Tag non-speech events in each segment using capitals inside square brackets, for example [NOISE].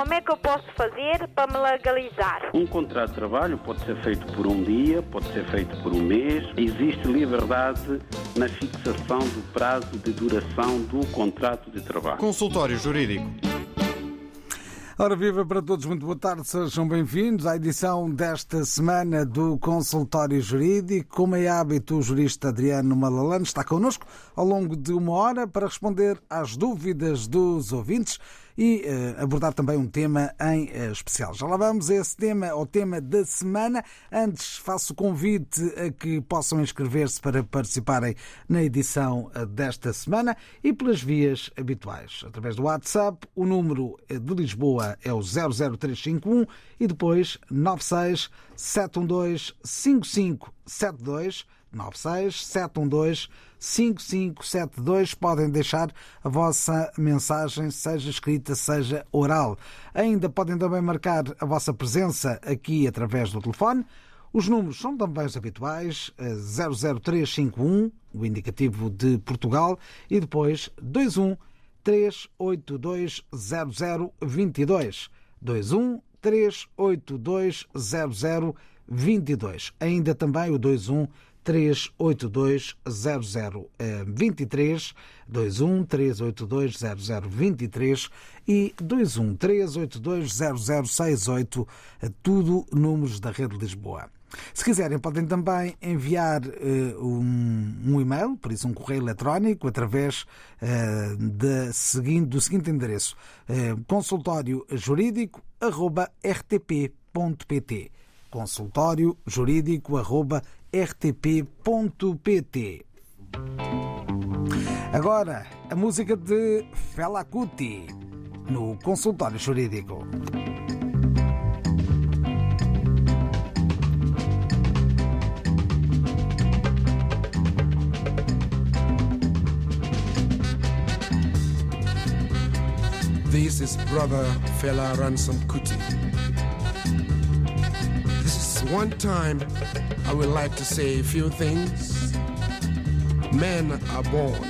como é que eu posso fazer para me legalizar? Um contrato de trabalho pode ser feito por um dia, pode ser feito por um mês. Existe liberdade na fixação do prazo de duração do contrato de trabalho. Consultório Jurídico. Ora, viva para todos, muito boa tarde, sejam bem-vindos à edição desta semana do Consultório Jurídico. Como é hábito, o jurista Adriano Malalano está connosco ao longo de uma hora para responder às dúvidas dos ouvintes e uh, abordar também um tema em uh, especial. Já lá vamos a esse tema, ao tema da semana. Antes, faço o convite a que possam inscrever-se para participarem na edição uh, desta semana e pelas vias habituais. Através do WhatsApp, o número de Lisboa é o 00351 e depois 96 712 5572 96 712 5572. Podem deixar a vossa mensagem, seja escrita, seja oral. Ainda podem também marcar a vossa presença aqui através do telefone. Os números são também os habituais: 00351, o indicativo de Portugal, e depois 21 382 0022. 21 382 0022. Ainda também o 21 382 0023, 21 382 0023 e 21 382 0068, tudo números da Rede Lisboa. Se quiserem, podem também enviar uh, um, um, e-mail, por isso um correio eletrónico, através uh, de, seguinte, do seguinte endereço: uh, consultório jurídico rtp.pt consultório jurídico rtp.pt. Agora, a música de Fela Kuti no consultório jurídico. This is brother Fela Ransom Kuti. One time I would like to say a few things. Men are born,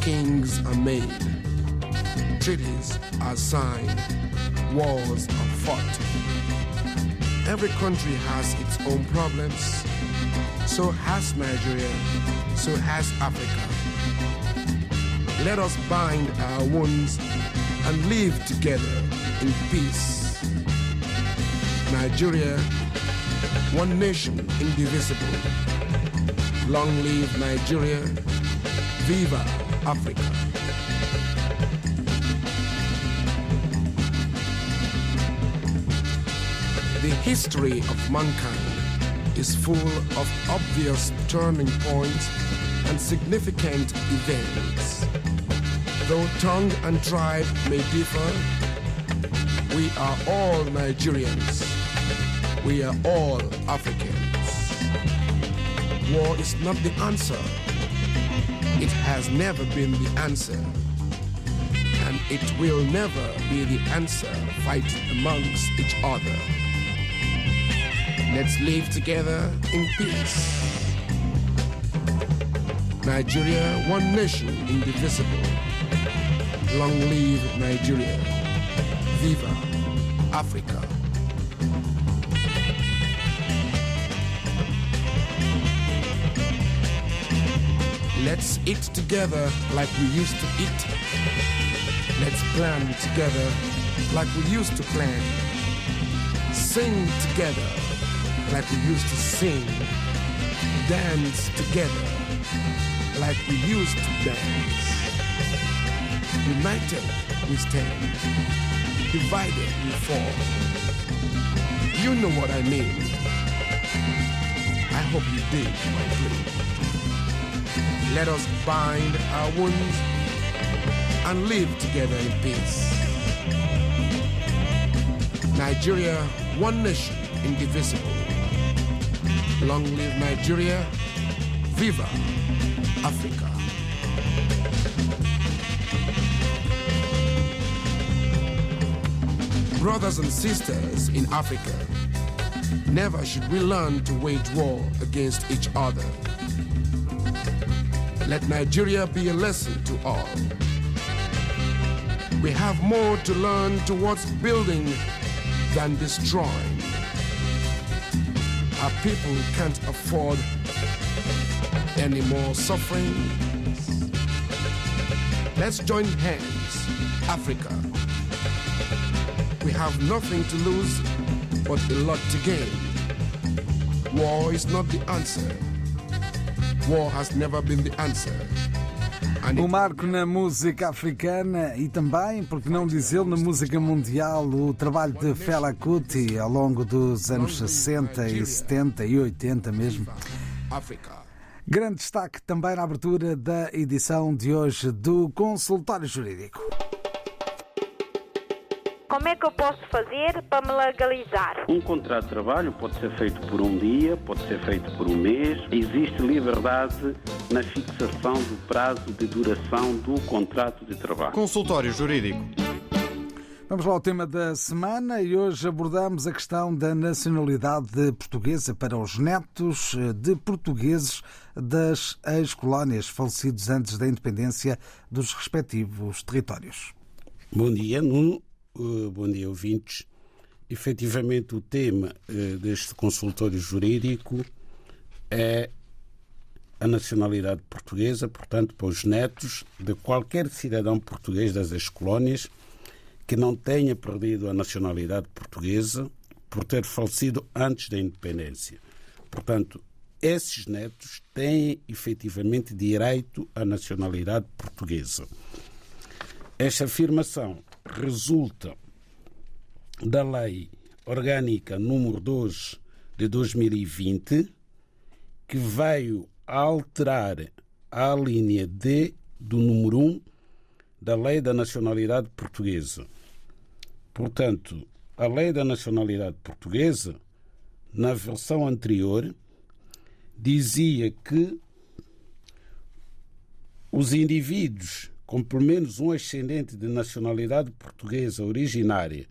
kings are made, treaties are signed, wars are fought. Every country has its own problems. So has Nigeria, so has Africa. Let us bind our wounds and live together in peace. Nigeria, one nation, indivisible. Long live Nigeria. Viva Africa. The history of mankind is full of obvious turning points and significant events. Though tongue and tribe may differ, we are all Nigerians. We are all Africans. War is not the answer. It has never been the answer. And it will never be the answer Fight amongst each other. Let's live together in peace. Nigeria, one nation, indivisible. Long live Nigeria. Viva Africa. Let's eat together like we used to eat. Let's plan together like we used to plan. Sing together like we used to sing. Dance together like we used to dance. United we stand, divided we fall. You know what I mean. I hope you did my plea. Let us bind our wounds and live together in peace. Nigeria, one nation, indivisible. Long live Nigeria. Viva Africa. Brothers and sisters in Africa, never should we learn to wage war against each other. Let Nigeria be a lesson to all. We have more to learn towards building than destroying. Our people can't afford any more suffering. Let's join hands, Africa. We have nothing to lose but a lot to gain. War is not the answer. War has never been the answer. O marco na música africana e também, porque não dizê-lo, na música mundial, o trabalho de Fela Kuti ao longo dos anos 60 e 70 e 80 mesmo. Grande destaque também na abertura da edição de hoje do Consultório Jurídico. Como é que eu posso fazer para me legalizar? Um contrato de trabalho pode ser feito por um dia, pode ser feito por um mês. Existe liberdade na fixação do prazo de duração do contrato de trabalho. Consultório Jurídico. Vamos lá ao tema da semana e hoje abordamos a questão da nacionalidade portuguesa para os netos de portugueses das ex-colónias falecidos antes da independência dos respectivos territórios. Bom dia, Nuno. Uh, bom dia, ouvintes. Efetivamente, o tema uh, deste consultório jurídico é a nacionalidade portuguesa, portanto, para os netos de qualquer cidadão português das ex-colónias que não tenha perdido a nacionalidade portuguesa por ter falecido antes da independência. Portanto, esses netos têm efetivamente direito à nacionalidade portuguesa. Esta afirmação resulta da Lei Orgânica número 2 de 2020, que veio alterar a linha D do número 1 da Lei da Nacionalidade Portuguesa. Portanto, a Lei da Nacionalidade Portuguesa, na versão anterior, dizia que os indivíduos com pelo menos um ascendente de nacionalidade portuguesa originária,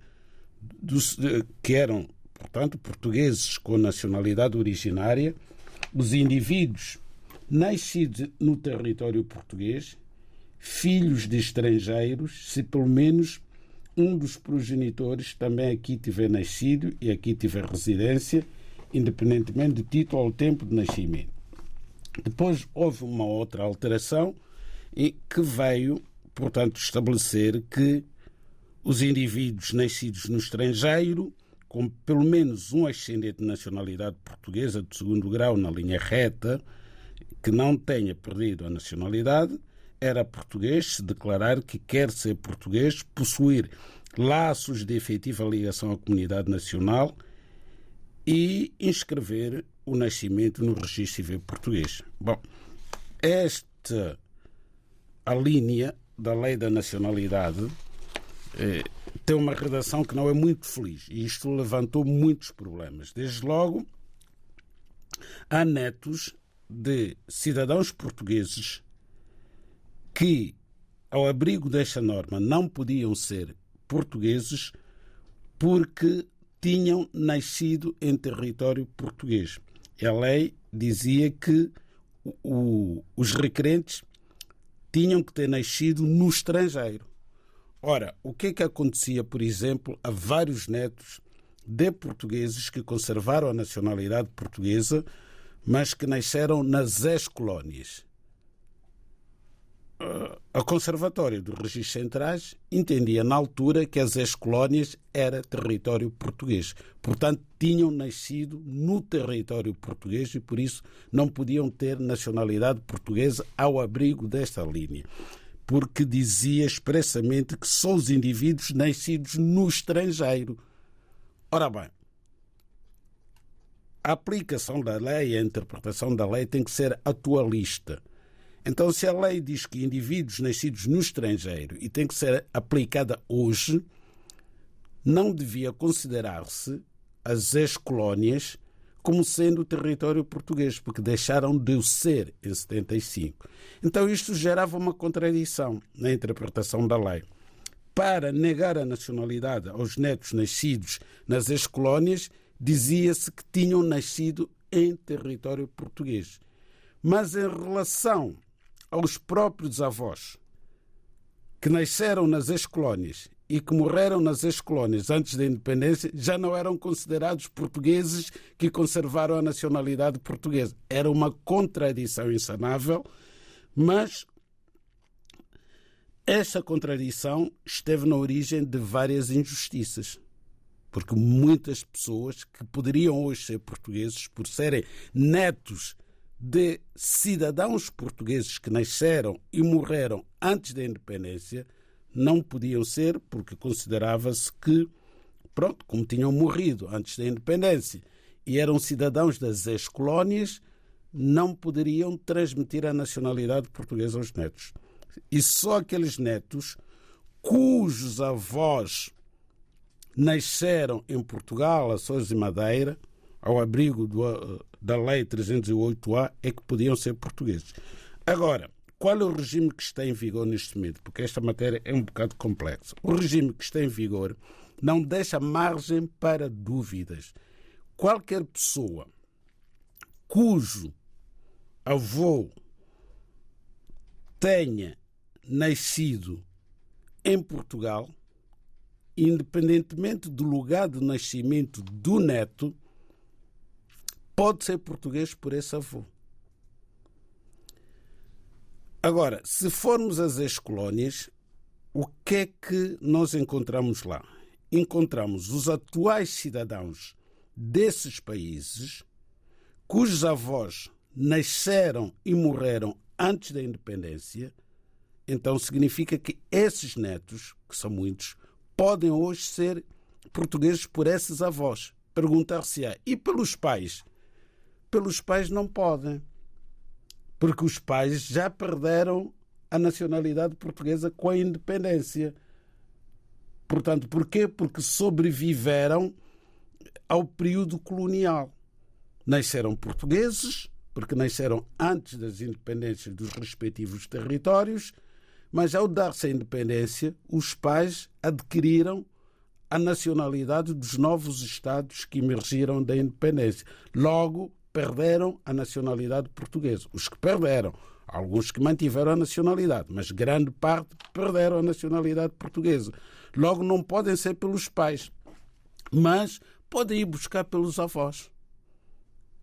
dos, que eram, portanto, portugueses com nacionalidade originária, os indivíduos nascidos no território português, filhos de estrangeiros, se pelo menos um dos progenitores também aqui tiver nascido e aqui tiver residência, independentemente de título ao tempo de nascimento. Depois houve uma outra alteração e que veio, portanto, estabelecer que os indivíduos nascidos no estrangeiro, com pelo menos um ascendente de nacionalidade portuguesa de segundo grau na linha reta, que não tenha perdido a nacionalidade, era português se declarar que quer ser português, possuir laços de efetiva ligação à comunidade nacional e inscrever o nascimento no registro civil português. Bom, esta a linha da lei da nacionalidade eh, tem uma redação que não é muito feliz e isto levantou muitos problemas. Desde logo, há netos de cidadãos portugueses que, ao abrigo desta norma, não podiam ser portugueses porque tinham nascido em território português. A lei dizia que o, os requerentes tinham que ter nascido no estrangeiro. Ora, o que é que acontecia, por exemplo, a vários netos de portugueses que conservaram a nacionalidade portuguesa, mas que nasceram nas ex-colónias? A Conservatória dos Registros Centrais entendia na altura que as ex-colónias era território português. Portanto, tinham nascido no território português e por isso não podiam ter nacionalidade portuguesa ao abrigo desta linha. Porque dizia expressamente que só os indivíduos nascidos no estrangeiro. Ora bem, a aplicação da lei, a interpretação da lei tem que ser atualista. Então, se a lei diz que indivíduos nascidos no estrangeiro e tem que ser aplicada hoje, não devia considerar-se as ex-colónias como sendo território português, porque deixaram de o ser em 75. Então, isto gerava uma contradição na interpretação da lei. Para negar a nacionalidade aos netos nascidos nas ex-colónias, dizia-se que tinham nascido em território português. Mas em relação aos próprios avós que nasceram nas ex-colónias e que morreram nas ex-colónias antes da independência já não eram considerados portugueses que conservaram a nacionalidade portuguesa. Era uma contradição insanável, mas esta contradição esteve na origem de várias injustiças. Porque muitas pessoas que poderiam hoje ser portugueses, por serem netos de cidadãos portugueses que nasceram e morreram antes da independência, não podiam ser porque considerava-se que, pronto, como tinham morrido antes da independência e eram cidadãos das ex-colónias, não poderiam transmitir a nacionalidade portuguesa aos netos. E só aqueles netos cujos avós nasceram em Portugal, Açores e Madeira, ao abrigo do, da Lei 308A, é que podiam ser portugueses. Agora, qual é o regime que está em vigor neste momento? Porque esta matéria é um bocado complexa. O regime que está em vigor não deixa margem para dúvidas. Qualquer pessoa cujo avô tenha nascido em Portugal, independentemente do lugar de nascimento do neto, pode ser português por esse avô. Agora, se formos às ex-colónias, o que é que nós encontramos lá? Encontramos os atuais cidadãos desses países cujos avós nasceram e morreram antes da independência, então significa que esses netos, que são muitos, podem hoje ser portugueses por esses avós. Perguntar-se-á, e pelos pais? Pelos pais não podem, porque os pais já perderam a nacionalidade portuguesa com a independência. Portanto, porquê? Porque sobreviveram ao período colonial. Nasceram portugueses, porque nasceram antes das independências dos respectivos territórios, mas ao dar-se a independência, os pais adquiriram a nacionalidade dos novos Estados que emergiram da independência. Logo, perderam a nacionalidade portuguesa. Os que perderam, alguns que mantiveram a nacionalidade, mas grande parte perderam a nacionalidade portuguesa. Logo, não podem ser pelos pais, mas podem ir buscar pelos avós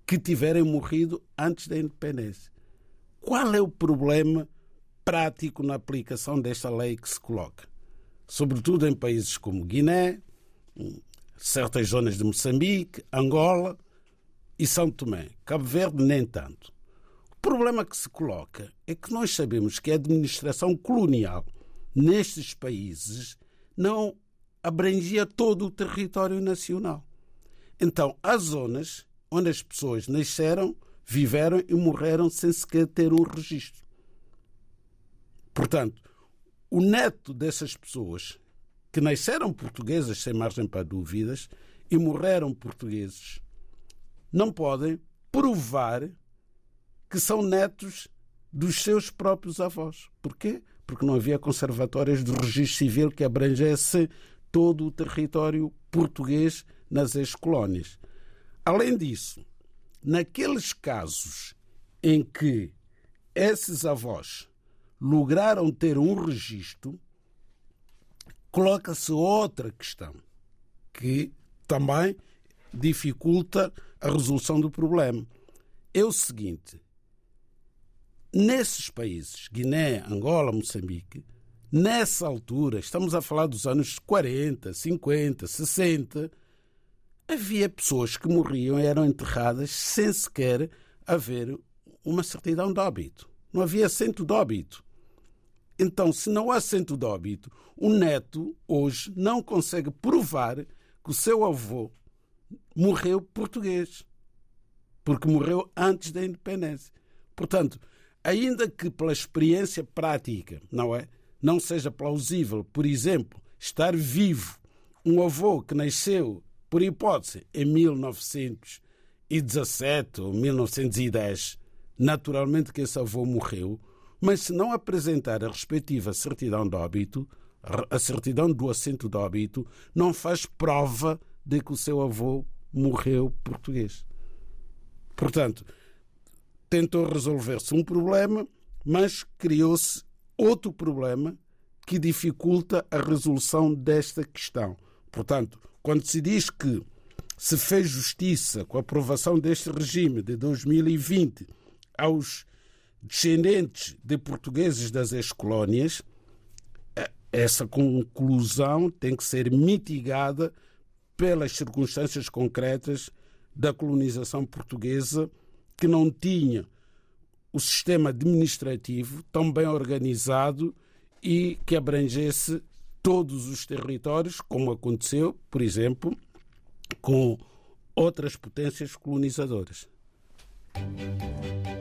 que tiverem morrido antes da independência. Qual é o problema prático na aplicação desta lei que se coloca? Sobretudo em países como Guiné, certas zonas de Moçambique, Angola e São Tomé. Cabo Verde, nem tanto. O problema que se coloca é que nós sabemos que a administração colonial nestes países não abrangia todo o território nacional. Então, há zonas onde as pessoas nasceram, viveram e morreram sem sequer ter um registro. Portanto, o neto dessas pessoas que nasceram portuguesas sem margem para dúvidas e morreram portugueses não podem provar que são netos dos seus próprios avós. Porquê? Porque não havia conservatórios do registro civil que abrangesse todo o território português nas ex-colónias. Além disso, naqueles casos em que esses avós lograram ter um registro, coloca-se outra questão que também dificulta a resolução do problema. É o seguinte: nesses países, Guiné, Angola, Moçambique, nessa altura, estamos a falar dos anos 40, 50, 60, havia pessoas que morriam e eram enterradas sem sequer haver uma certidão de óbito. Não havia assento de óbito. Então, se não há assento de óbito, o neto hoje não consegue provar que o seu avô morreu português, porque morreu antes da independência. Portanto, ainda que pela experiência prática, não é, não seja plausível, por exemplo, estar vivo um avô que nasceu por hipótese, em 1917 ou 1910, naturalmente que esse avô morreu, mas se não apresentar a respectiva certidão de óbito, a certidão do assento de óbito, não faz prova de que o seu avô morreu português. Portanto, tentou resolver-se um problema, mas criou-se outro problema que dificulta a resolução desta questão. Portanto, quando se diz que se fez justiça com a aprovação deste regime de 2020 aos descendentes de portugueses das ex-colónias, essa conclusão tem que ser mitigada pelas circunstâncias concretas da colonização portuguesa, que não tinha o sistema administrativo tão bem organizado e que abrangesse todos os territórios, como aconteceu, por exemplo, com outras potências colonizadoras.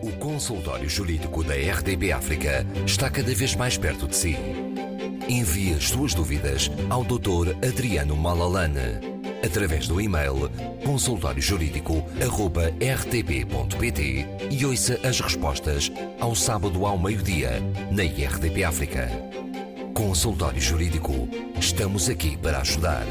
O consultório jurídico da RDB África está cada vez mais perto de si. Envie as suas dúvidas ao Dr. Adriano Malalane através do e-mail consultóriojurídico.rtp.pt e ouça as respostas ao sábado ao meio-dia na RDP África. Consultório Jurídico. Estamos aqui para ajudar.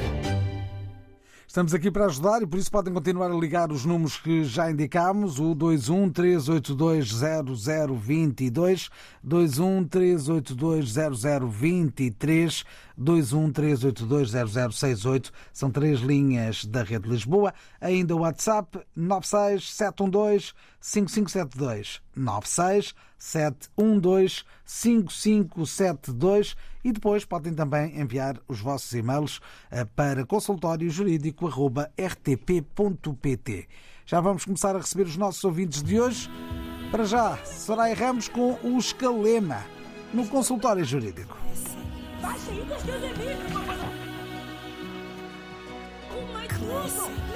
Estamos aqui para ajudar e por isso podem continuar a ligar os números que já indicámos, o 21 382 0022, 21 382 0023, 21 382 0068, são três linhas da Rede Lisboa. Ainda o WhatsApp 96 712 5572, 96 712 5572 e depois podem também enviar os vossos e-mails eh, para consultóriojurídico.rtp.pt. Já vamos começar a receber os nossos ouvintes de hoje. Para já, Soraya Ramos com o Escalema no consultório jurídico. Com os teus amigos. Uma tudo. Parece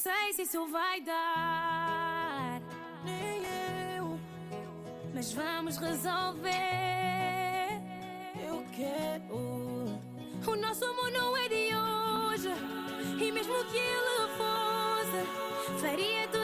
sei se isso vai dar, nem eu, mas vamos resolver. Eu quero. O nosso amor não é de hoje, e mesmo que ele fosse, faria tudo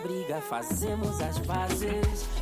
briga, fazemos as pazes.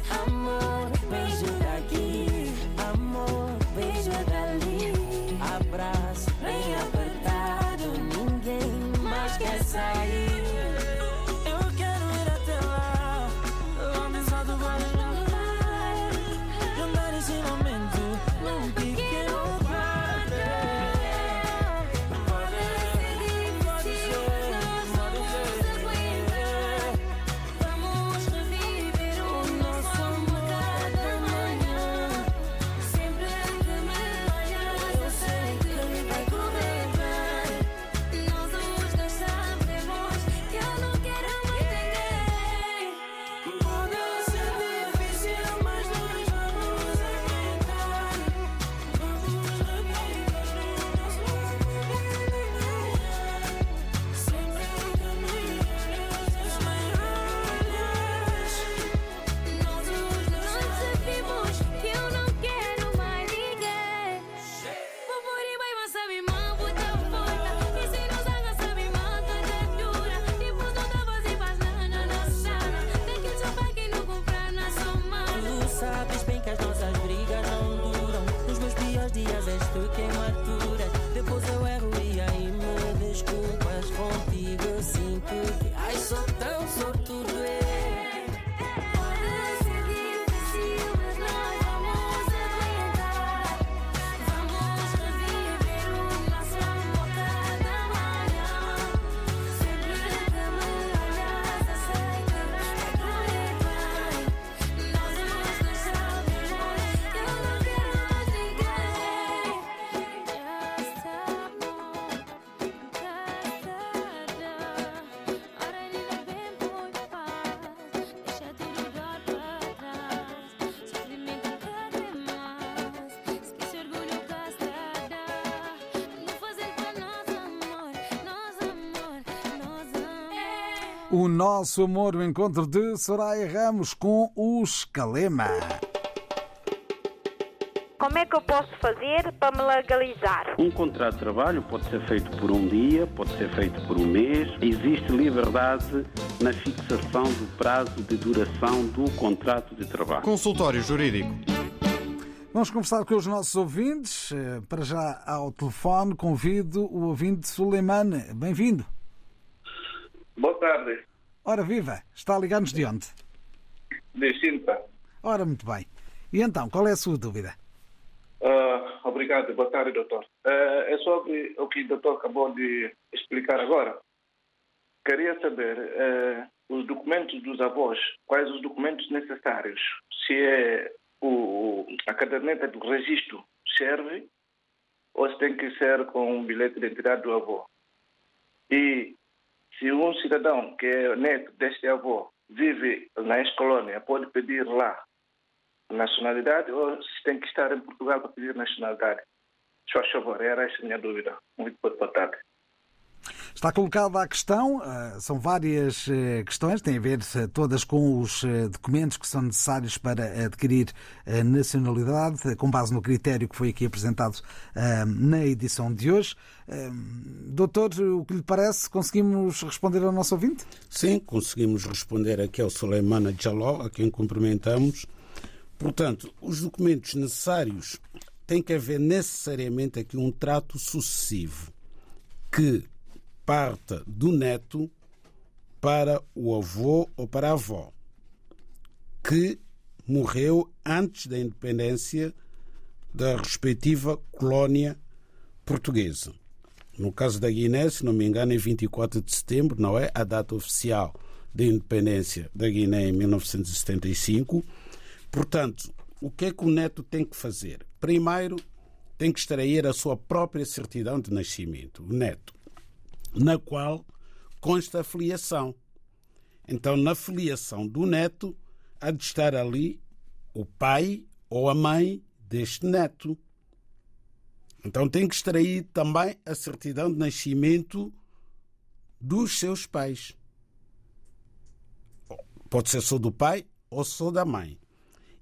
O nosso amor, o encontro de Soraya Ramos com os Calema. Como é que eu posso fazer para me legalizar? Um contrato de trabalho pode ser feito por um dia, pode ser feito por um mês. Existe liberdade na fixação do prazo de duração do contrato de trabalho. Consultório Jurídico. Vamos conversar com os nossos ouvintes. Eh, Para já ao telefone, convido o ouvinte Suleimane. Bem-vindo. Tarde, Ora, viva! Está a ligar-nos de onde? de Sinta. Ora, muito bem. E então, qual é a sua dúvida? Ah, obrigado, boa tarde, doutor. Ah, é sobre o que o doutor acabou de explicar agora. Queria saber eh, os documentos dos avós, quais os documentos necessários. Se é o, a caderneta do registro serve ou se tem que ser com um bilhete de identidade do avô. E se um cidadão que é neto deste avô vive na ex-colônia, pode pedir lá nacionalidade ou se tem que estar em Portugal para pedir nacionalidade? Se faz favor, era essa a minha dúvida. Muito boa tarde. Está colocada a questão, eh, são várias eh, questões, têm a ver eh, todas com os eh, documentos que são necessários para adquirir a nacionalidade, com base no critério que foi aqui apresentado eh, na edição de hoje. Eh, Doutor, o que lhe parece? Conseguimos responder ao nosso ouvinte? Sim, conseguimos responder aqui ao Suleimana Jaló, a quem cumprimentamos. Portanto, os documentos necessários têm que haver necessariamente aqui um trato sucessivo que parta do neto para o avô ou para a avó, que morreu antes da independência da respectiva colónia portuguesa. No caso da Guiné, se não me engano, é 24 de setembro, não é? A data oficial da independência da Guiné em 1975. Portanto, o que é que o neto tem que fazer? Primeiro, tem que extrair a sua própria certidão de nascimento, o neto, na qual consta a filiação. Então, na filiação do neto, há de estar ali o pai ou a mãe deste neto. Então, tem que extrair também a certidão de nascimento dos seus pais. Pode ser só do pai ou só da mãe.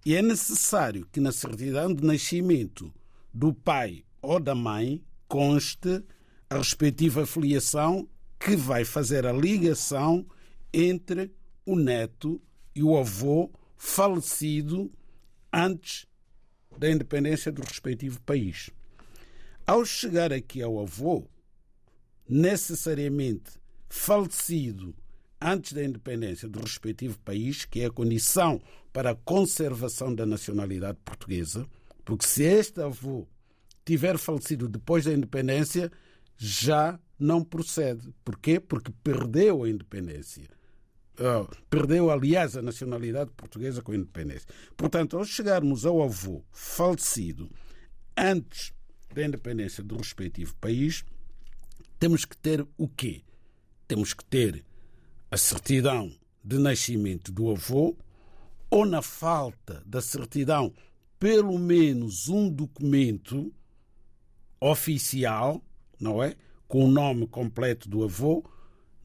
E é necessário que na certidão de nascimento do pai ou da mãe conste a respectiva filiação que vai fazer a ligação entre o neto e o avô falecido antes da independência do respectivo país. Ao chegar aqui ao avô, necessariamente falecido antes da independência do respectivo país, que é a condição para a conservação da nacionalidade portuguesa, porque se este avô tiver falecido depois da independência, já não procede. Porquê? Porque perdeu a independência. Ah, perdeu, aliás, a nacionalidade portuguesa com a independência. Portanto, ao chegarmos ao avô falecido antes da independência do respectivo país, temos que ter o quê? Temos que ter a certidão de nascimento do avô, ou na falta da certidão, pelo menos um documento oficial, não é? Com o nome completo do avô.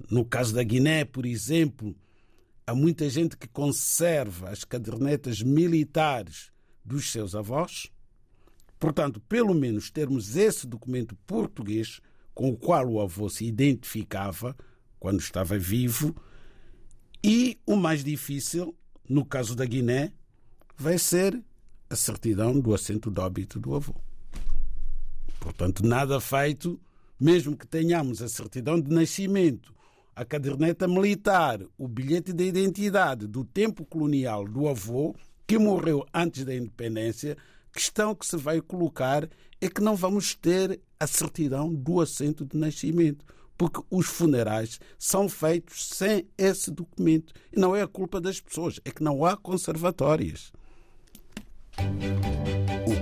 No caso da Guiné, por exemplo, há muita gente que conserva as cadernetas militares dos seus avós. Portanto, pelo menos termos esse documento português com o qual o avô se identificava quando estava vivo. E o mais difícil, no caso da Guiné, vai ser a certidão do assento de óbito do avô. Portanto, nada feito, mesmo que tenhamos a certidão de nascimento, a caderneta militar, o bilhete de identidade do tempo colonial do avô, que morreu antes da independência, questão que se vai colocar é que não vamos ter a certidão do assento de nascimento, porque os funerais são feitos sem esse documento. E não é a culpa das pessoas, é que não há conservatórias.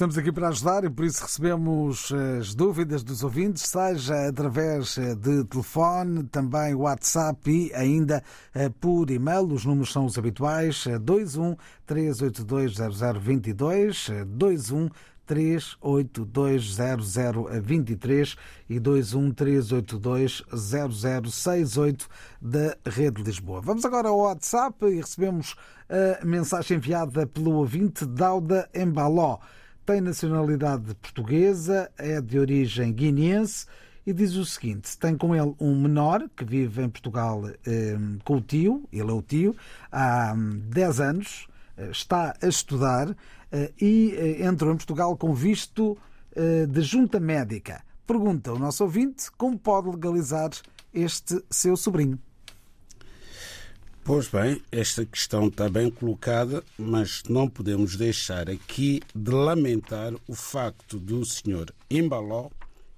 Estamos aqui para ajudar e por isso recebemos as dúvidas dos ouvintes, seja através eh, de telefone, também WhatsApp e ainda eh, por e-mail. Os números são os habituais: eh, 21 382 0022, 21 3820023 e 213820068 da Rede Lisboa. Vamos agora ao WhatsApp e recebemos a mensagem enviada pelo ouvinte Dauda Embaló. Tem nacionalidade portuguesa, é de origem guineense e diz o seguinte: tem com ele um menor que vive em Portugal eh, com o tio, ele é o tio, há 10 anos, eh, está a estudar eh, e eh, entrou em Portugal com visto eh, de junta médica. Pergunta o nosso ouvinte como pode legalizar este seu sobrinho. Pois bem, esta questão está bem colocada, mas não podemos deixar aqui de lamentar o facto do senhor Embaló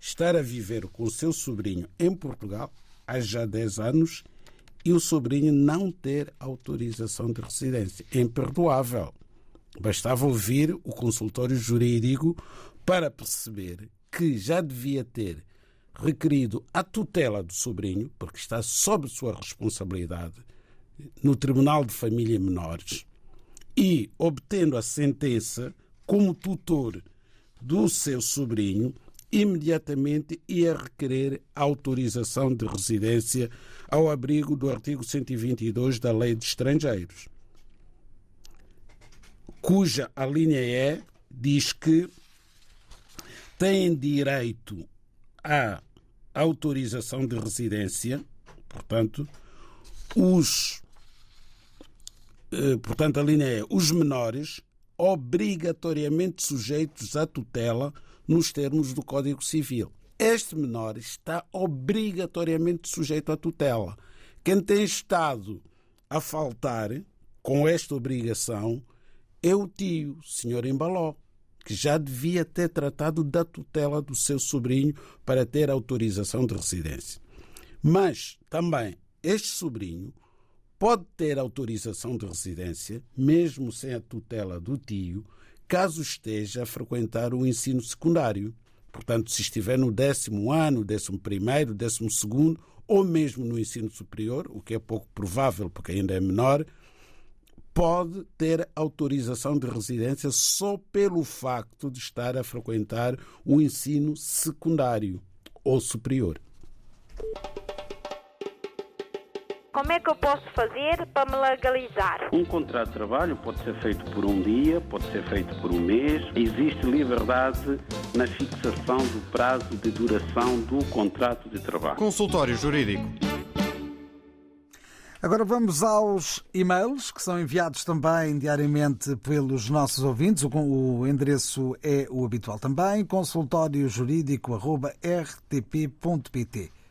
estar a viver com seu sobrinho em Portugal há já 10 anos e o sobrinho não ter autorização de residência. É imperdoável. Bastava ouvir o consultório jurídico para perceber que já devia ter requerido a tutela do sobrinho, porque está sob sua responsabilidade, no Tribunal de Família Menores e, obtendo a sentença como tutor do seu sobrinho, imediatamente ia requerer autorização de residência ao abrigo do artigo 122 da Lei de Estrangeiros, cuja a linha E diz que têm direito à autorização de residência, portanto, os portanto, a linha é os menores obrigatoriamente sujeitos à tutela nos termos do Código Civil. Este menor está obrigatoriamente sujeito à tutela. Quem tem estado a faltar com esta obrigação é o tio, senhor Embaló, que já devia ter tratado da tutela do seu sobrinho para ter autorização de residência. Mas também este sobrinho pode ter autorização de residência, mesmo sem a tutela do tio, caso esteja a frequentar o ensino secundário. Portanto, se estiver no décimo ano, décimo primeiro, décimo segundo, ou mesmo no ensino superior, o que é pouco provável porque ainda é menor, pode ter autorização de residência só pelo facto de estar a frequentar o ensino secundário ou superior. Como é que eu posso fazer para me legalizar? Um contrato de trabalho pode ser feito por um dia, pode ser feito por um mês. Existe liberdade na fixação do prazo de duração do contrato de trabalho. Consultório Jurídico. Agora vamos aos e-mails que são enviados também diariamente pelos nossos ouvintes. O, endereço é o habitual também, consultóriojurídico.rtp.pt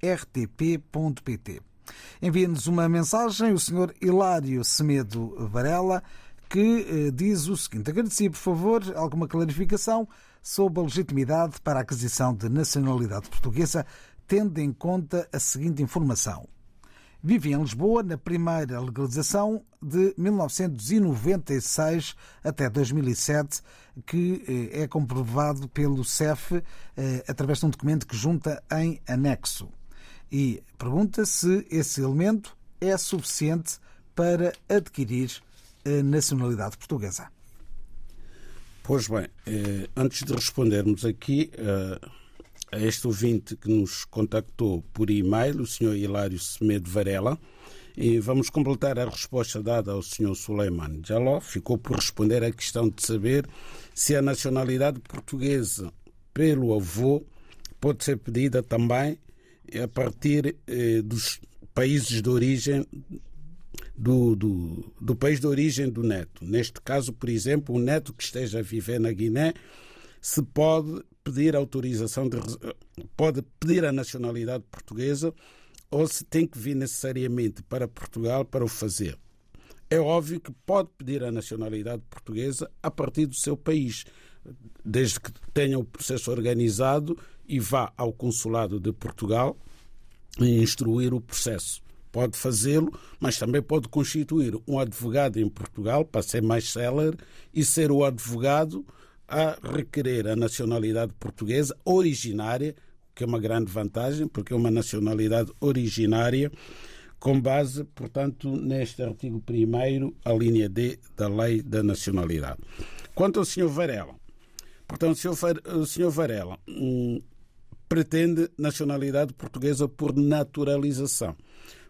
consultóriojurídico.rtp.pt Envia-nos uma mensagem o Sr. Hilário Semedo Varela que eh, diz o seguinte: agradecia, por favor, alguma clarificação sobre a legitimidade para a aquisição de nacionalidade portuguesa, tendo em conta a seguinte informação. Vivi em Lisboa na primeira legalização de 1996 até 2007, que eh, é comprovado pelo CEF eh, através de um documento que junta em anexo. E pergunta se esse elemento é suficiente para adquirir a nacionalidade portuguesa. Pois bem, eh, antes de respondermos aqui a este ouvinte que nos contactou por e-mail, o Sr. Hilário Semedo Varela, e vamos completar a resposta dada ao Sr. Suleiman Jaló. Ficou por responder à questão de saber se a nacionalidade portuguesa pelo avô pode ser pedida também a partir eh, dos países de origem do, do, do, país de origem do neto. Neste caso, por exemplo, o neto que esteja a viver na Guiné se pode pedir autorização de pode pedir a nacionalidade portuguesa ou se tem que vir necessariamente para Portugal para o fazer. É óbvio que pode pedir a nacionalidade portuguesa a partir do seu país, desde que tenha o processo organizado e vá ao consulado de Portugal instruir o processo. pode fazê-lo, mas também pode constituir um advogado em Portugal para ser mais célere e ser o advogado a requerer a nacionalidade portuguesa originária, que é uma grande vantagem, porque é uma nacionalidade originária, com base, portanto, neste artigo 1, a linha D da Lei da Nacionalidade. Quanto ao Sr. Varela, portanto, o Sr. Varela hum, pretende nacionalidade portuguesa por naturalização,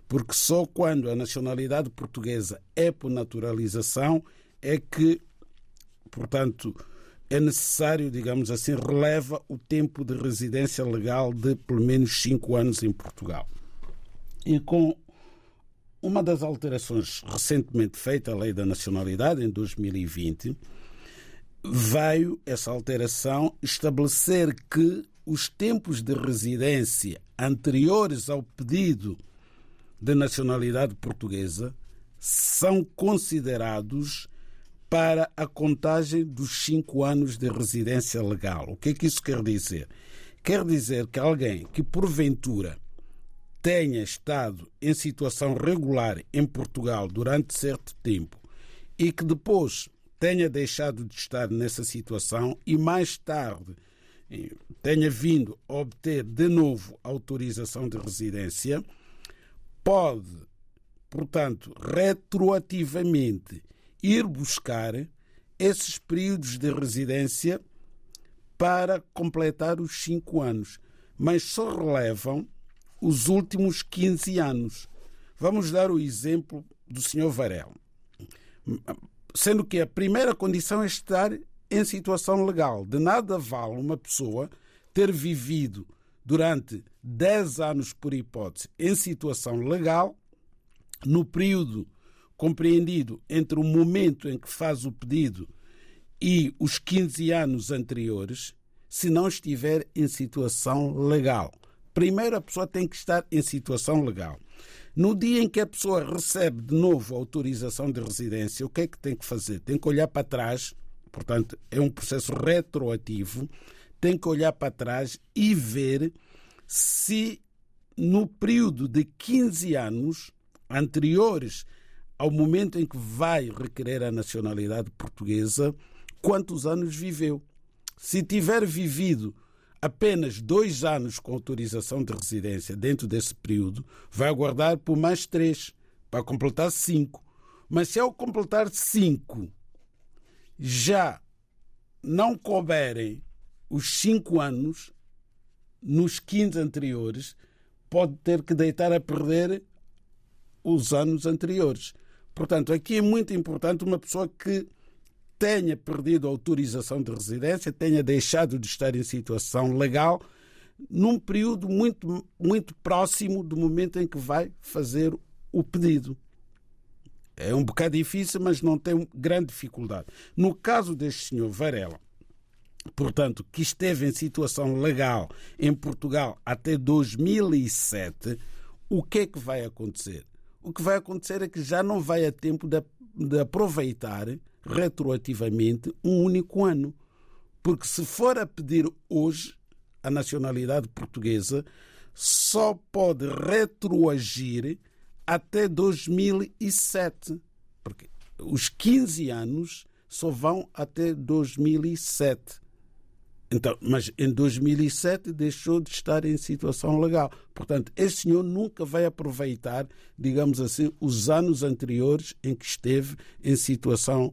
porque só quando a nacionalidade portuguesa é por naturalização é que, portanto, é necessário, digamos assim, releva o tempo de residência legal de pelo menos cinco anos em Portugal. E com uma das alterações recentemente feita à Lei da Nacionalidade, em 2020, veio essa alteração estabelecer que os tempos de residência anteriores ao pedido de nacionalidade portuguesa são considerados para a contagem dos cinco anos de residência legal. O que é que isso quer dizer? Quer dizer que alguém que porventura tenha estado em situação regular em Portugal durante certo tempo e que depois tenha deixado de estar nessa situação e mais tarde tenha vindo a obter de novo autorização de residência, pode, portanto, retroativamente ir buscar esses períodos de residência para completar os cinco anos, mas só relevam os últimos 15 anos. Vamos dar o exemplo do Sr. Varela. Sendo que a primeira condição é estar em situação legal. De nada vale uma pessoa ter vivido durante 10 anos, por hipótese, em situação legal, no período compreendido entre o momento em que faz o pedido e os 15 anos anteriores, se não estiver em situação legal. Primeiro, a pessoa tem que estar em situação legal. No dia em que a pessoa recebe de novo a autorização de residência, o que é que tem que fazer? Tem que olhar para trás, portanto, é um processo retroativo, tem que olhar para trás e ver se no período de 15 anos anteriores ao momento em que vai requerer a nacionalidade portuguesa, quantos anos viveu. Se tiver vivido apenas dois anos com autorização de residência dentro desse período, vai aguardar por mais três, para completar cinco. Mas se ao completar cinco já não couberem os cinco anos nos 15 anteriores, pode ter que deitar a perder os anos anteriores. Portanto, aqui é muito importante uma pessoa que tenha perdido a autorização de residência, tenha deixado de estar em situação legal num período muito, muito próximo do momento em que vai fazer o pedido. É um bocado difícil, mas não tem grande dificuldade. No caso deste senhor Varela, portanto, que esteve em situação legal em Portugal até 2007, o que é que vai acontecer? O que vai acontecer é que já não vai a tempo de, de aproveitar retroativamente um único ano. Porque se for a pedir hoje a nacionalidade portuguesa, só pode retroagir até 2007. Porque os 15 anos só vão até 2007. Então, mas em 2007 deixou de estar em situação legal. Portanto, este senhor nunca vai aproveitar, digamos assim, os anos anteriores em que esteve em situação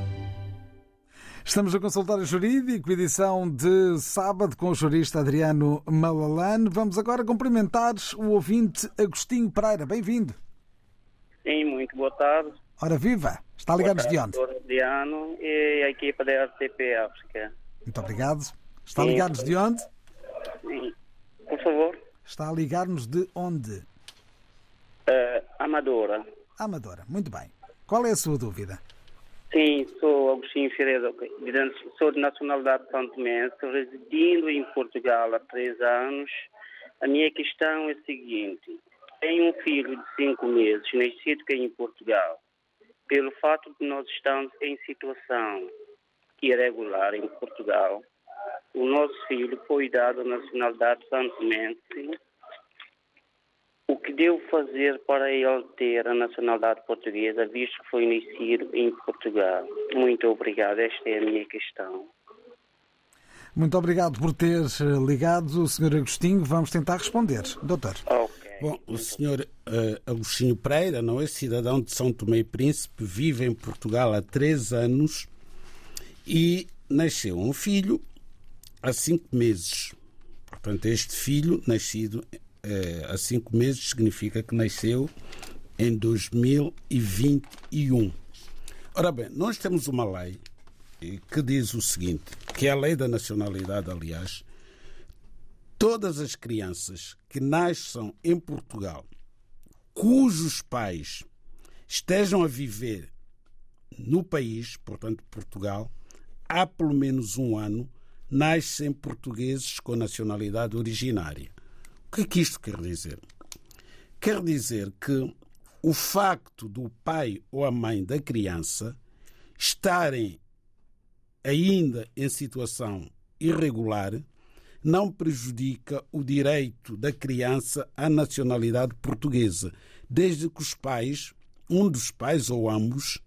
Estamos no consultório jurídico, edição de sábado com o jurista Adriano Malalane. Vamos agora cumprimentar o ouvinte Agostinho Pereira. Bem-vindo. Sim, muito boa tarde. Ora viva! Está ligado-nos de onde? Adriano e a equipa da RTP África. Muito obrigado. Está Sim. ligado-nos de onde? Sim. Por favor, Está a ligar-nos de onde? eh, Amadora. Amadora. Muito bem. Qual é a sua dúvida? Sim, sou Agostinho Ferreira, sou de nacionalidade santomense, residindo em Portugal há três anos. A minha questão é a seguinte: tenho um filho de cinco meses, nascido aqui em Portugal. Pelo fato de nós estarmos em situação irregular em Portugal, o nosso filho foi dado a nacionalidade santomense. O que devo fazer para ele ter a nacionalidade portuguesa, visto que foi nascido em Portugal? Muito obrigado, esta é a minha questão. Muito obrigado por ter ligado, Sr. Agostinho. Vamos tentar responder. Doutor. Ok. Bom, o senhor uh, Agostinho Pereira, não é? Cidadão de São Tomé e Príncipe, vive em Portugal há três anos e nasceu um filho há cinco meses. Portanto, este filho, nascido uh, há cinco meses, significa que nasceu em 2021. Ora bem, nós temos uma lei que diz o seguinte, que é a lei da nacionalidade, aliás, todas as crianças que nasçam em Portugal, cujos pais estejam a viver no país, portanto Portugal, há pelo menos um ano, nascem portugueses com nacionalidade originária. O que é que isto quer dizer? Quer dizer que o facto do pai ou a mãe da criança estarem ainda em situação irregular não prejudica o direito da criança à nacionalidade portuguesa, desde que os pais, um dos pais ou ambos,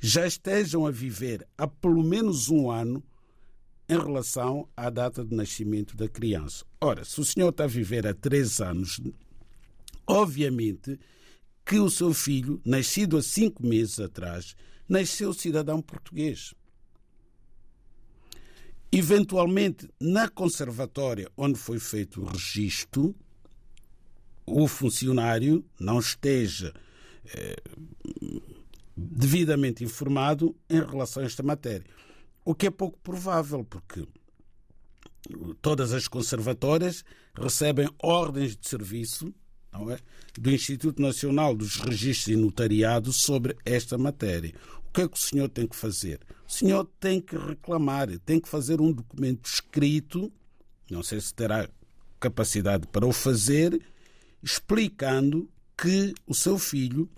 já estejam a viver há pelo menos um ano em relação à data de nascimento da criança. Ora, se o senhor está a viver há três anos, obviamente que o seu filho, nascido há cinco meses atrás, nasceu cidadão português. Eventualmente, na conservatória onde foi feito o registro, o funcionário não esteja eh, devidamente informado em relação a esta matéria. O que é pouco provável, porque todas as conservatórias recebem ordens de serviço é, do Instituto Nacional dos Registros e Notariados sobre esta matéria. O que é que o senhor tem que fazer? O senhor tem que reclamar, tem que fazer um documento escrito, não sei se terá capacidade para o fazer, explicando que o seu filho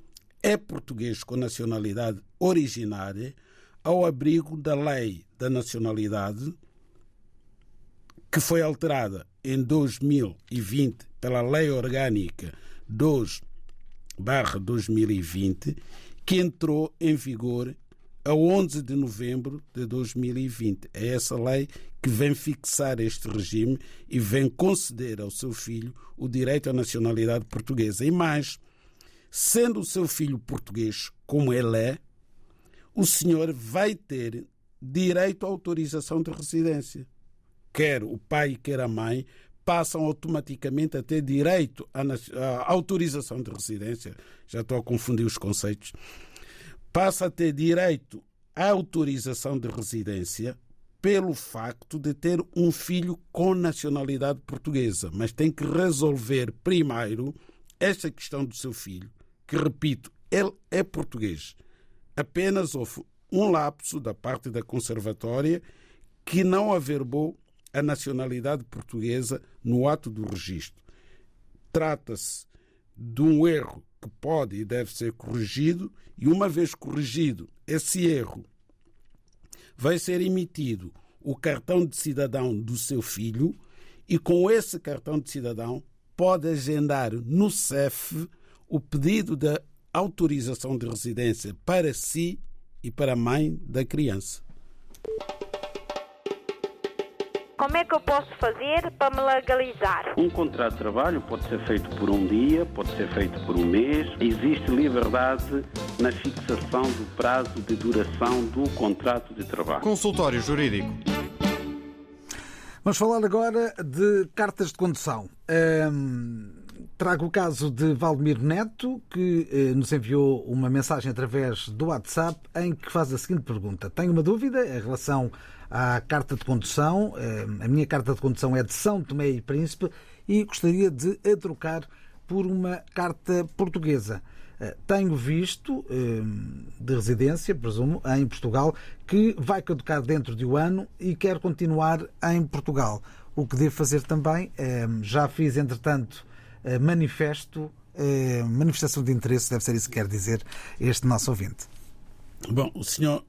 é português com nacionalidade originária ao abrigo da lei da nacionalidade que foi alterada em 2020 pela Lei Orgânica 2 2020, que entrou em vigor a 11 de novembro de 2020. É essa lei que vem fixar este regime e vem conceder ao seu filho o direito à nacionalidade portuguesa. E mais, sendo o seu filho português como ele é, o senhor vai ter direito à autorização de residência. Quer o pai, quer a mãe, passam automaticamente a ter direito à, à autorização de residência. Já estou a confundir os conceitos. Passa a ter direito à autorização de residência pelo facto de ter um filho com nacionalidade portuguesa, mas tem que resolver primeiro esta questão do seu filho, que repito, ele é português. Apenas houve um lapso da parte da conservatória que não averbou a nacionalidade portuguesa no ato do registro. Trata-se de um erro que pode e deve ser corrigido, e uma vez corrigido esse erro, vai ser emitido o cartão de cidadão do seu filho, e com esse cartão de cidadão pode agendar no CEF o pedido de autorização de residência para si e para a mãe da criança. Como é que eu posso fazer para me legalizar? Um contrato de trabalho pode ser feito por um dia, pode ser feito por um mês. Existe liberdade na fixação do prazo de duração do contrato de trabalho. Consultório Jurídico. Vamos falar agora de cartas de condução. Hum, trago o caso de Valdemiro Neto, que eh, nos enviou uma mensagem através do WhatsApp em que faz a seguinte pergunta. Tenho uma dúvida em relação à carta de condução. A minha carta de condução é de São Tomé e Príncipe e gostaria de a trocar por uma carta portuguesa. Eh, Tenho visto eh, de residência, presumo, em Portugal, que vai caducar dentro de um ano e quer continuar em Portugal. O que devo fazer também, eh, já fiz, entretanto, eh, manifesto, eh, manifestação de interesse, deve ser isso que quer dizer este nosso ouvinte. Bom, o senhor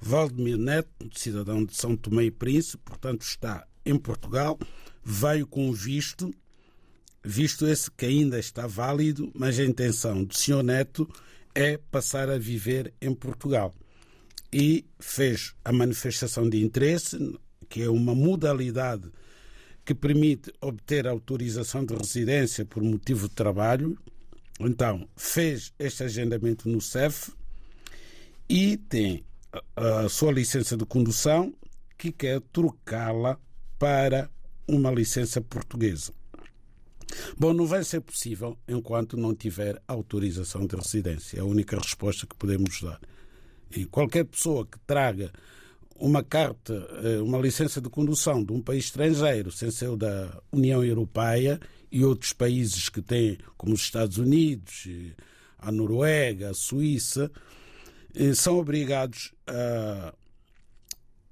Valdemir Neto, cidadão de São Tomé e Príncipe, portanto está em Portugal, veio com visto, visto esse que ainda está válido, mas a intenção do senhor Neto é passar a viver em Portugal. E fez a manifestação de interesse, que é uma modalidade que permite obter autorização de residência por motivo de trabalho. Então, fez este agendamento no CEF e tem a sua licença de condução que quer trocá-la para uma licença portuguesa. Bom, não vai ser possível enquanto não tiver autorização de residência. É a única resposta que podemos dar. E qualquer pessoa que traga uma carta, eh, uma licença de condução de um país estrangeiro, sem ser o da União Europeia e outros países que têm, como os Estados Unidos, a Noruega, a Suíça, eh, são obrigados a,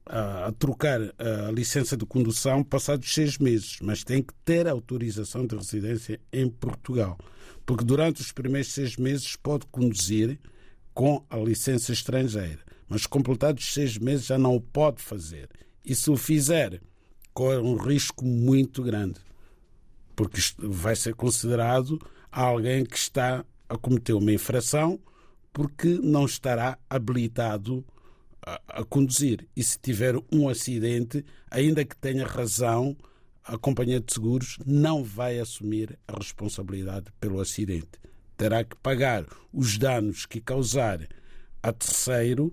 a, a trocar a licença de condução passados seis meses, mas têm que ter autorização de residência em Portugal, porque durante os primeiros seis meses pode conduzir com a licença estrangeira, mas completados seis meses já não o pode fazer. E se o fizer, corre um risco muito grande, porque vai ser considerado alguém que está a cometer uma infração porque não estará habilitado a, a conduzir. E se tiver um acidente, ainda que tenha razão, a companhia de seguros não vai assumir a responsabilidade pelo acidente. Terá que pagar os danos que causar a terceiro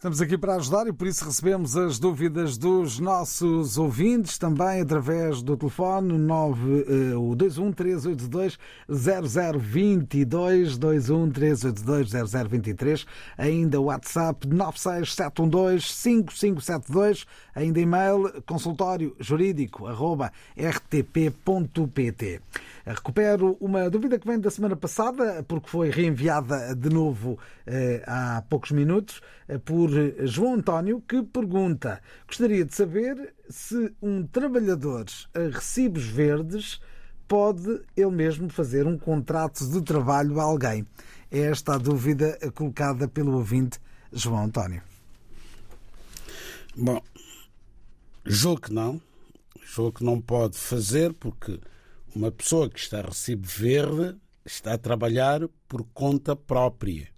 Estamos aqui para ajudar e por isso recebemos as dúvidas dos nossos ouvintes também através do telefone 9, eh, o 213820022 213820023 ainda o WhatsApp 967125572 ainda e-mail consultório jurídico rtp.pt Recupero uma dúvida que vem da semana passada, porque foi reenviada de novo eh, há poucos minutos, eh, por João António, que pergunta: gostaria de saber se um trabalhador a recibos verdes pode ele mesmo fazer um contrato de trabalho a alguém. É esta a dúvida colocada pelo ouvinte João António. Bom, julgo que não. Julgo que não pode fazer porque uma pessoa que está a recibo verde está a trabalhar por conta própria.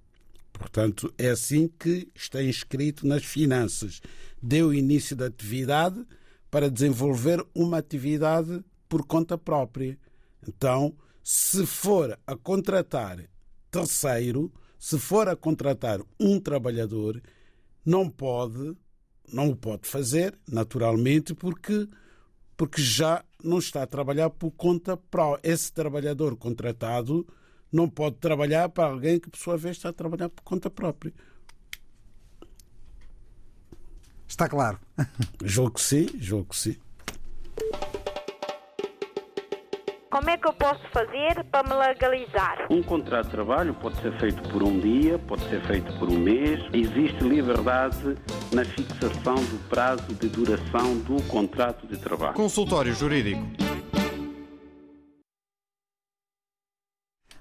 Portanto, é assim que está inscrito nas finanças. Deu início da atividade para desenvolver uma atividade por conta própria. Então, se for a contratar terceiro, se for a contratar um trabalhador, não pode, não o pode fazer, naturalmente, porque porque já não está a trabalhar por conta própria. Esse trabalhador contratado não pode trabalhar para alguém que, por sua vez, está a trabalhar por conta própria. Está claro. [LAUGHS] Jogo sim, jogo sim. Como é que eu posso fazer para me legalizar? Um contrato de trabalho pode ser feito por um dia, pode ser feito por um mês. Existe liberdade na fixação do prazo de duração do contrato de trabalho. Consultório Jurídico.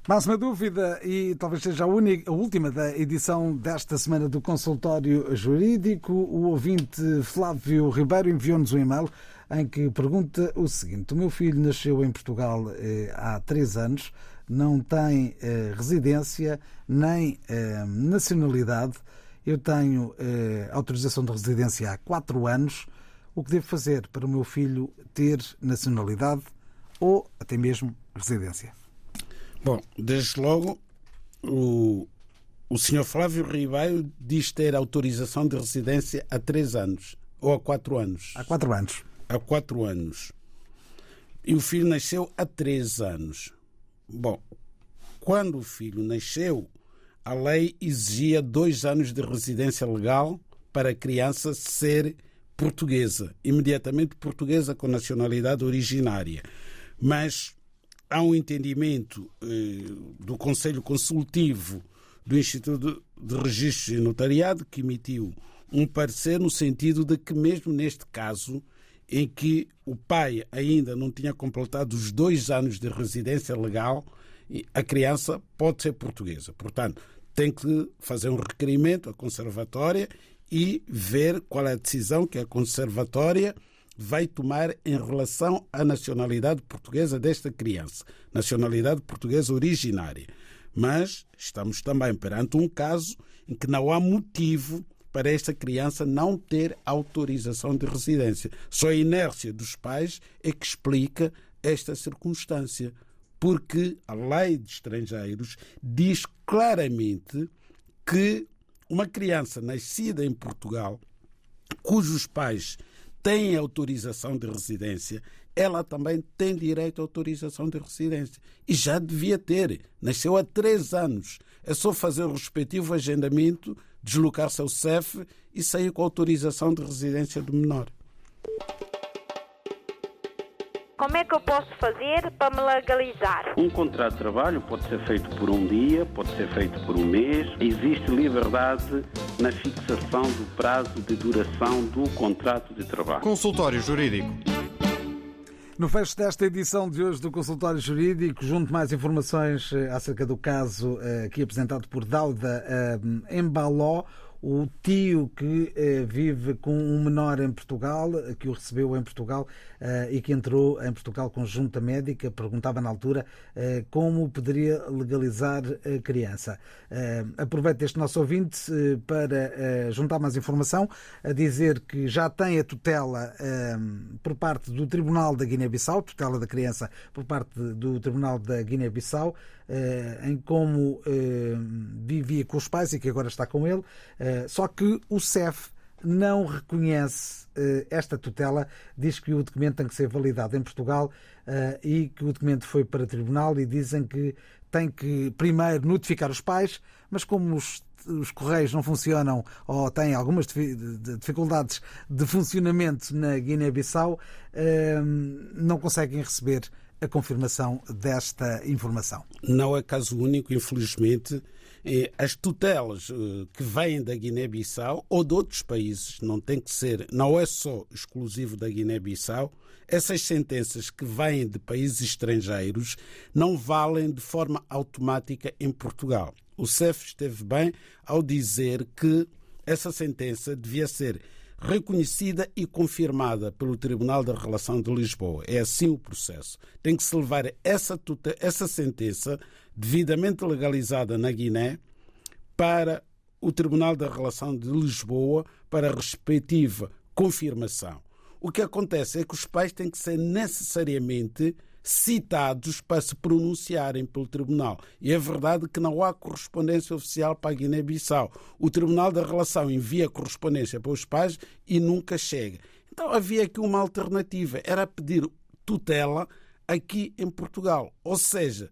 Mais uma dúvida, e talvez seja a, única, a última da edição desta semana do Consultório Jurídico. O ouvinte Flávio Ribeiro enviou-nos um e-mail em que pergunta o seguinte: O meu filho nasceu em Portugal eh, há três anos, não tem eh, residência nem eh, nacionalidade. Eu tenho eh, autorização de residência há quatro anos. O que devo fazer para o meu filho ter nacionalidade ou até mesmo residência? Bom, desde logo, o, o senhor Flávio Ribeiro diz ter autorização de residência há três anos ou há quatro anos. Há quatro anos. Há quatro anos. E o filho nasceu há três anos. Bom, quando o filho nasceu, a lei exigia dois anos de residência legal para a criança ser portuguesa, imediatamente portuguesa com nacionalidade originária. Mas há um entendimento eh, do Conselho Consultivo do Instituto de Registros e Notariado que emitiu um parecer no sentido de que, mesmo neste caso, em que o pai ainda não tinha completado os dois anos de residência legal, a criança pode ser portuguesa. Portanto, tem que fazer um requerimento à conservatória e ver qual é a decisão que a conservatória vai tomar em relação à nacionalidade portuguesa desta criança, nacionalidade portuguesa originária. Mas estamos também perante um caso em que não há motivo para esta criança não ter autorização de residência. Só a inércia dos pais é que explica esta circunstância, porque a lei de estrangeiros diz claramente que uma criança nascida em Portugal, cujos pais têm autorização de residência, ela também tem direito à autorização de residência. E já devia ter. Nasceu há três anos. É só fazer o respectivo agendamento, deslocar-se ao CEF e sair com a autorização de residência do menor. Como é que eu posso fazer para me legalizar? Um contrato de trabalho pode ser feito por um dia, pode ser feito por um mês. Existe liberdade na fixação do prazo de duração do contrato de trabalho. Consultório Jurídico. No fecho desta edição de hoje do Consultório Jurídico, junto mais informações eh, acerca do caso eh, aqui apresentado por Dauda eh, Embaló, o tio que eh, vive com um menor em Portugal, que o recebeu em Portugal eh, e que entrou em Portugal com junta médica, perguntava na altura eh, como poderia legalizar a criança. Aproveito este nosso ouvinte para juntar mais informação, a dizer que já tem a tutela por parte do Tribunal da Guiné-Bissau, tutela da criança por parte do Tribunal da Guiné-Bissau, em como vivia com os pais e que agora está com ele eh, só que o CEF não reconhece esta tutela, diz que o documento tem que ser validado em Portugal e que o documento foi para tribunal e dizem que tem que primeiro notificar os pais, mas como os, os correios não funcionam ou têm algumas dificuldades de funcionamento na Guiné-Bissau, não conseguem receber a confirmação desta informação. Não é caso único, infelizmente as tutelas eh, que vêm da Guiné-Bissau ou de outros países, não tem que ser, não é só exclusivo da Guiné-Bissau, essas sentenças que vêm de países estrangeiros não valem de forma automática em Portugal. O CEF esteve bem ao dizer que essa sentença devia ser reconhecida e confirmada pelo Tribunal da Relação de Lisboa. É assim o processo. Tem que se levar essa, essa sentença devidamente legalizada na Guiné para o Tribunal da Relação de Lisboa para a respectiva confirmação. O que acontece é que os pais têm que ser necessariamente citados para se pronunciarem pelo Tribunal. E é verdade que não há correspondência oficial para a Guiné-Bissau. O Tribunal da Relação envia correspondência para os pais e nunca chega. Então havia aqui uma alternativa, era pedir tutela aqui em Portugal. Ou seja,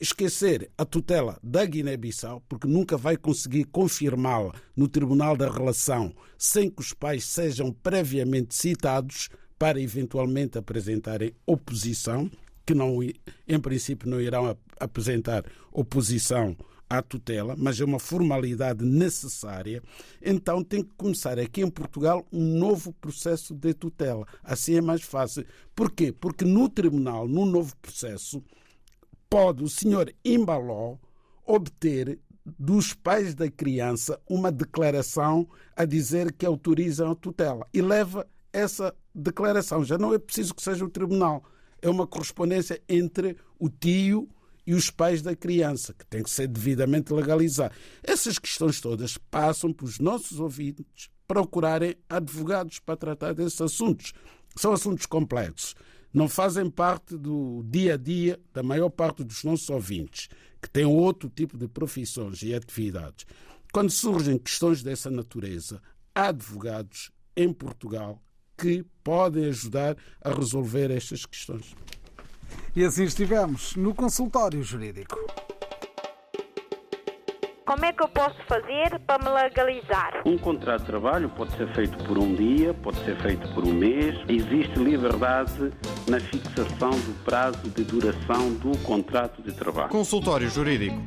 esquecer a tutela da Guiné-Bissau, porque nunca vai conseguir confirmá-la no Tribunal da Relação sem que os pais sejam previamente citados para eventualmente apresentarem oposição, que não, em princípio não irão apresentar oposição à tutela, mas é uma formalidade necessária. Então tem que começar aqui em Portugal um novo processo de tutela. Assim é mais fácil. Porquê? Porque no tribunal, no novo processo, pode o senhor Imbaló obter dos pais da criança uma declaração a dizer que autorizam a tutela e leva essa declaração. Já não é preciso que seja o tribunal. É uma correspondência entre o tio e os pais da criança, que tem que ser devidamente legalizada. Essas questões todas passam para os nossos ouvintes procurarem advogados para tratar desses assuntos. São assuntos complexos não fazem parte do dia a dia da maior parte dos nossos ouvintes, que têm outro tipo de profissões e atividades. Quando surgem questões dessa natureza, há advogados em Portugal que podem ajudar a resolver estas questões. E assim estivemos no consultório jurídico. Como é que eu posso fazer para me legalizar? Um contrato de trabalho pode ser feito por um dia, pode ser feito por um mês. Existe liberdade na fixação do prazo de duração do contrato de trabalho. Consultório Jurídico